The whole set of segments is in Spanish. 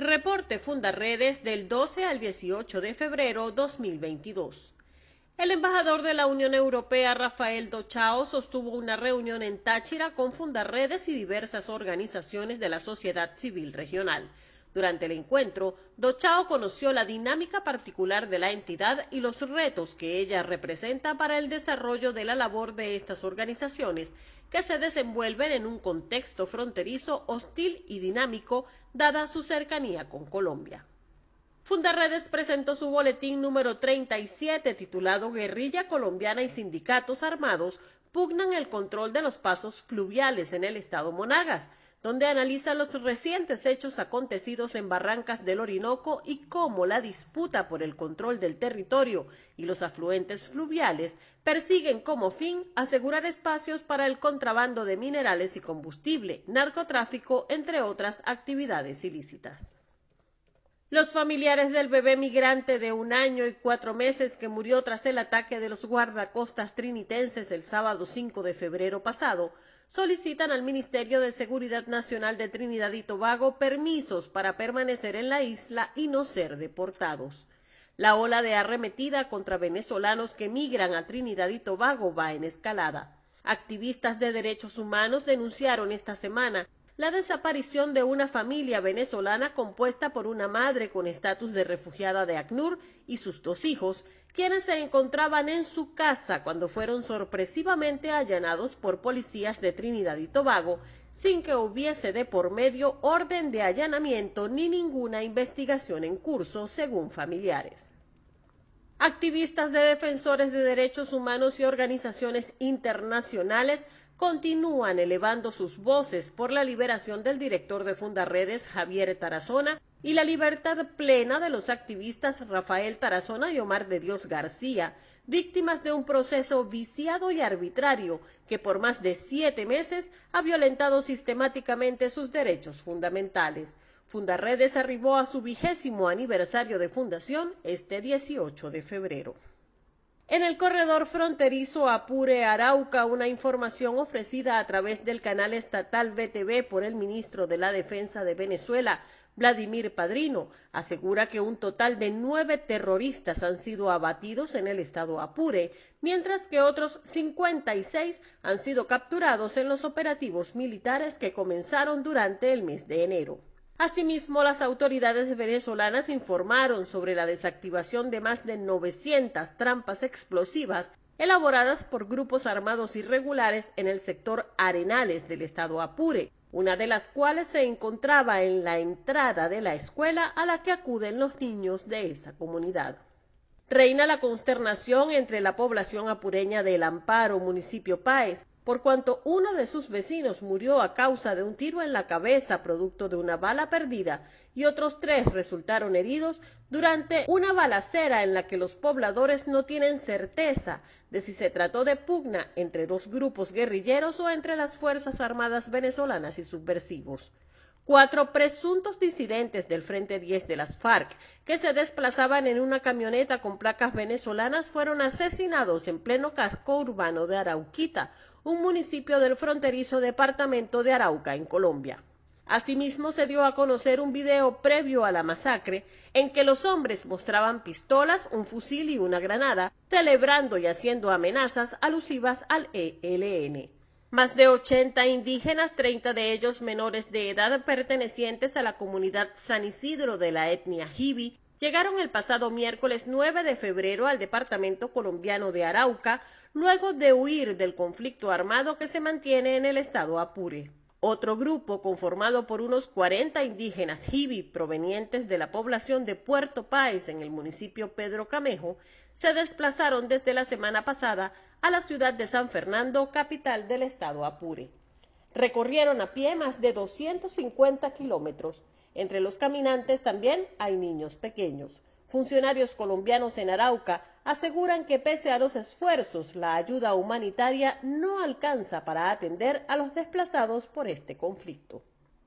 Reporte Fundarredes del 12 al 18 de febrero 2022. El embajador de la Unión Europea, Rafael Dochao, sostuvo una reunión en Táchira con Fundarredes y diversas organizaciones de la sociedad civil regional. Durante el encuentro, Dochao conoció la dinámica particular de la entidad y los retos que ella representa para el desarrollo de la labor de estas organizaciones, que se desenvuelven en un contexto fronterizo hostil y dinámico, dada su cercanía con Colombia. Fundarredes presentó su boletín número 37 titulado Guerrilla colombiana y sindicatos armados pugnan el control de los pasos fluviales en el estado Monagas, donde analiza los recientes hechos acontecidos en Barrancas del Orinoco y cómo la disputa por el control del territorio y los afluentes fluviales persiguen como fin asegurar espacios para el contrabando de minerales y combustible, narcotráfico, entre otras actividades ilícitas. Los familiares del bebé migrante de un año y cuatro meses que murió tras el ataque de los guardacostas trinitenses el sábado 5 de febrero pasado solicitan al Ministerio de Seguridad Nacional de Trinidad y Tobago permisos para permanecer en la isla y no ser deportados. La ola de arremetida contra venezolanos que migran a Trinidad y Tobago va en escalada. Activistas de derechos humanos denunciaron esta semana la desaparición de una familia venezolana compuesta por una madre con estatus de refugiada de ACNUR y sus dos hijos, quienes se encontraban en su casa cuando fueron sorpresivamente allanados por policías de Trinidad y Tobago, sin que hubiese de por medio orden de allanamiento ni ninguna investigación en curso, según familiares. Activistas de defensores de derechos humanos y organizaciones internacionales continúan elevando sus voces por la liberación del director de Fundarredes, Javier Tarazona, y la libertad plena de los activistas Rafael Tarazona y Omar de Dios García, víctimas de un proceso viciado y arbitrario que por más de siete meses ha violentado sistemáticamente sus derechos fundamentales. Fundarredes arribó a su vigésimo aniversario de fundación este 18 de febrero. En el corredor fronterizo Apure-Arauca, una información ofrecida a través del canal estatal VTV por el ministro de la Defensa de Venezuela, Vladimir Padrino, asegura que un total de nueve terroristas han sido abatidos en el estado Apure, mientras que otros 56 han sido capturados en los operativos militares que comenzaron durante el mes de enero. Asimismo, las autoridades venezolanas informaron sobre la desactivación de más de 900 trampas explosivas elaboradas por grupos armados irregulares en el sector Arenales del estado Apure, una de las cuales se encontraba en la entrada de la escuela a la que acuden los niños de esa comunidad. Reina la consternación entre la población apureña del Amparo, municipio Páez, por cuanto uno de sus vecinos murió a causa de un tiro en la cabeza producto de una bala perdida y otros tres resultaron heridos durante una balacera en la que los pobladores no tienen certeza de si se trató de pugna entre dos grupos guerrilleros o entre las Fuerzas Armadas venezolanas y subversivos. Cuatro presuntos disidentes del Frente 10 de las FARC que se desplazaban en una camioneta con placas venezolanas fueron asesinados en pleno casco urbano de Arauquita, un municipio del fronterizo departamento de Arauca, en Colombia. Asimismo, se dio a conocer un video previo a la masacre en que los hombres mostraban pistolas, un fusil y una granada, celebrando y haciendo amenazas alusivas al ELN. Más de 80 indígenas, 30 de ellos menores de edad pertenecientes a la comunidad San Isidro de la etnia Jibi, llegaron el pasado miércoles 9 de febrero al departamento colombiano de Arauca luego de huir del conflicto armado que se mantiene en el estado Apure. Otro grupo, conformado por unos 40 indígenas jibi provenientes de la población de Puerto Páez en el municipio Pedro Camejo, se desplazaron desde la semana pasada a la ciudad de San Fernando, capital del estado Apure. Recorrieron a pie más de 250 kilómetros. Entre los caminantes también hay niños pequeños. Funcionarios colombianos en Arauca aseguran que pese a los esfuerzos, la ayuda humanitaria no alcanza para atender a los desplazados por este conflicto.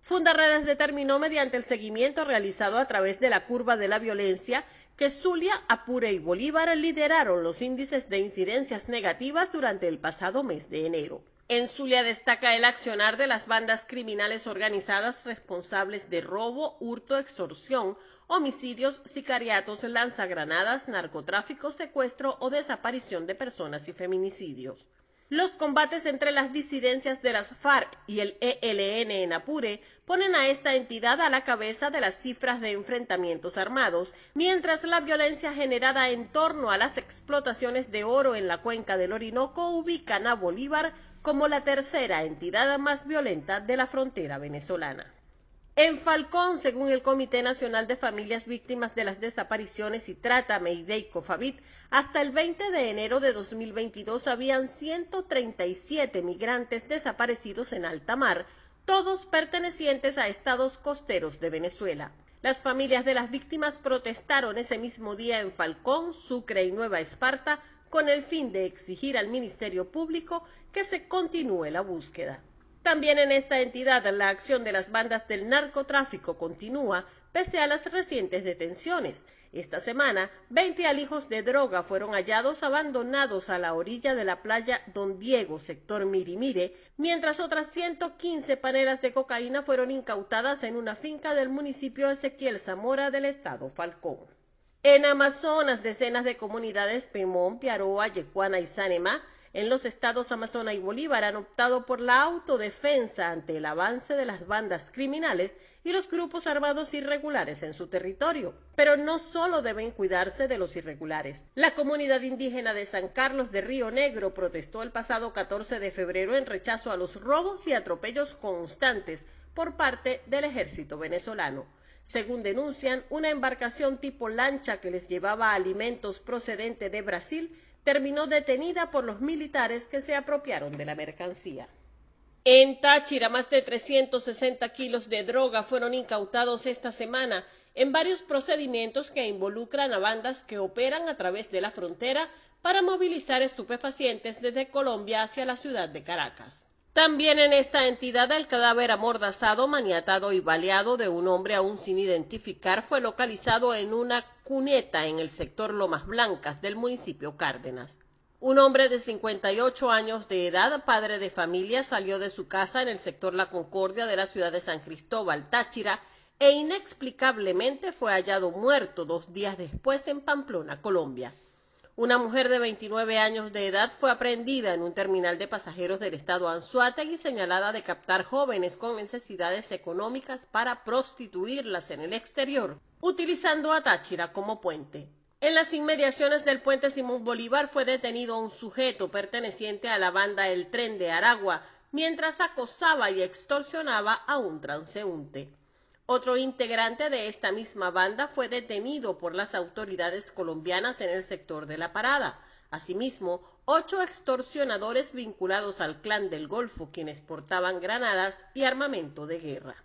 Fundarredes determinó mediante el seguimiento realizado a través de la curva de la violencia que Zulia, Apure y Bolívar lideraron los índices de incidencias negativas durante el pasado mes de enero. En Zulia destaca el accionar de las bandas criminales organizadas responsables de robo, hurto, extorsión, homicidios, sicariatos, lanzagranadas, narcotráfico, secuestro o desaparición de personas y feminicidios. Los combates entre las disidencias de las FARC y el ELN en Apure ponen a esta entidad a la cabeza de las cifras de enfrentamientos armados, mientras la violencia generada en torno a las explotaciones de oro en la cuenca del Orinoco ubican a Bolívar como la tercera entidad más violenta de la frontera venezolana. En Falcón, según el Comité Nacional de Familias Víctimas de las Desapariciones y Trata, Meidei Cofavit, hasta el 20 de enero de 2022 habían 137 migrantes desaparecidos en alta mar, todos pertenecientes a estados costeros de Venezuela. Las familias de las víctimas protestaron ese mismo día en Falcón, Sucre y Nueva Esparta con el fin de exigir al Ministerio Público que se continúe la búsqueda. También en esta entidad la acción de las bandas del narcotráfico continúa pese a las recientes detenciones. Esta semana, 20 alijos de droga fueron hallados abandonados a la orilla de la playa Don Diego, sector Mirimire, mientras otras 115 panelas de cocaína fueron incautadas en una finca del municipio Ezequiel Zamora del estado Falcón. En Amazonas, decenas de comunidades Pemón, Piaroa, Yecuana y Sanema en los estados Amazonas y Bolívar han optado por la autodefensa ante el avance de las bandas criminales y los grupos armados irregulares en su territorio. Pero no solo deben cuidarse de los irregulares. La comunidad indígena de San Carlos de Río Negro protestó el pasado 14 de febrero en rechazo a los robos y atropellos constantes por parte del ejército venezolano. Según denuncian, una embarcación tipo lancha que les llevaba alimentos procedente de Brasil terminó detenida por los militares que se apropiaron de la mercancía. En Táchira, más de 360 kilos de droga fueron incautados esta semana en varios procedimientos que involucran a bandas que operan a través de la frontera para movilizar estupefacientes desde Colombia hacia la ciudad de Caracas. También en esta entidad el cadáver amordazado, maniatado y baleado de un hombre aún sin identificar fue localizado en una cuneta en el sector Lomas Blancas del municipio Cárdenas. Un hombre de 58 años de edad, padre de familia, salió de su casa en el sector La Concordia de la ciudad de San Cristóbal, Táchira, e inexplicablemente fue hallado muerto dos días después en Pamplona, Colombia. Una mujer de 29 años de edad fue aprehendida en un terminal de pasajeros del estado Anzuategui señalada de captar jóvenes con necesidades económicas para prostituirlas en el exterior, utilizando a Táchira como puente. En las inmediaciones del puente Simón Bolívar fue detenido un sujeto perteneciente a la banda El Tren de Aragua, mientras acosaba y extorsionaba a un transeúnte. Otro integrante de esta misma banda fue detenido por las autoridades colombianas en el sector de la parada. Asimismo, ocho extorsionadores vinculados al clan del Golfo, quienes portaban granadas y armamento de guerra.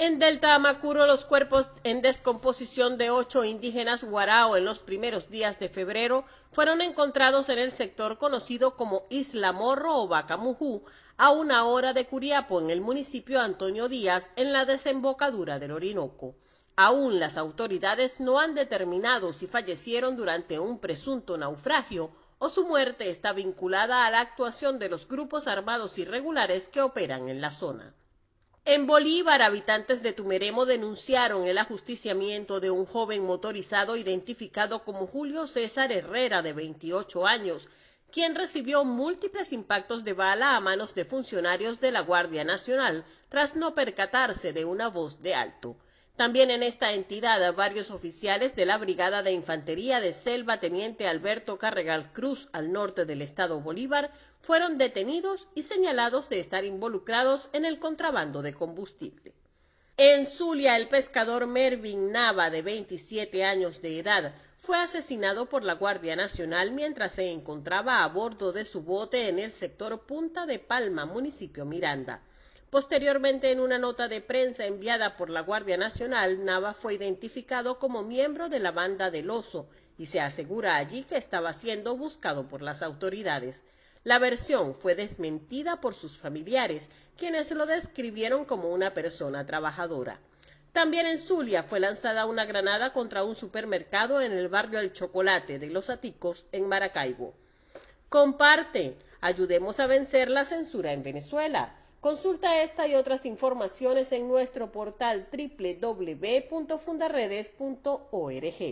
En Delta Amacuro, los cuerpos en descomposición de ocho indígenas guarao en los primeros días de febrero fueron encontrados en el sector conocido como Isla Morro o Bacamujú, a una hora de Curiapo, en el municipio Antonio Díaz, en la desembocadura del Orinoco. Aún las autoridades no han determinado si fallecieron durante un presunto naufragio o su muerte está vinculada a la actuación de los grupos armados irregulares que operan en la zona. En Bolívar, habitantes de Tumeremo denunciaron el ajusticiamiento de un joven motorizado identificado como Julio César Herrera, de 28 años, quien recibió múltiples impactos de bala a manos de funcionarios de la Guardia Nacional tras no percatarse de una voz de alto. También en esta entidad, varios oficiales de la Brigada de Infantería de Selva Teniente Alberto Carregal Cruz, al norte del estado Bolívar, fueron detenidos y señalados de estar involucrados en el contrabando de combustible. En Zulia, el pescador Mervin Nava, de 27 años de edad, fue asesinado por la Guardia Nacional mientras se encontraba a bordo de su bote en el sector Punta de Palma, municipio Miranda. Posteriormente, en una nota de prensa enviada por la Guardia Nacional, Nava fue identificado como miembro de la banda del oso y se asegura allí que estaba siendo buscado por las autoridades. La versión fue desmentida por sus familiares, quienes lo describieron como una persona trabajadora. También en Zulia fue lanzada una granada contra un supermercado en el barrio El Chocolate de Los Aticos, en Maracaibo. Comparte, ayudemos a vencer la censura en Venezuela. Consulta esta y otras informaciones en nuestro portal www.fundaredes.org.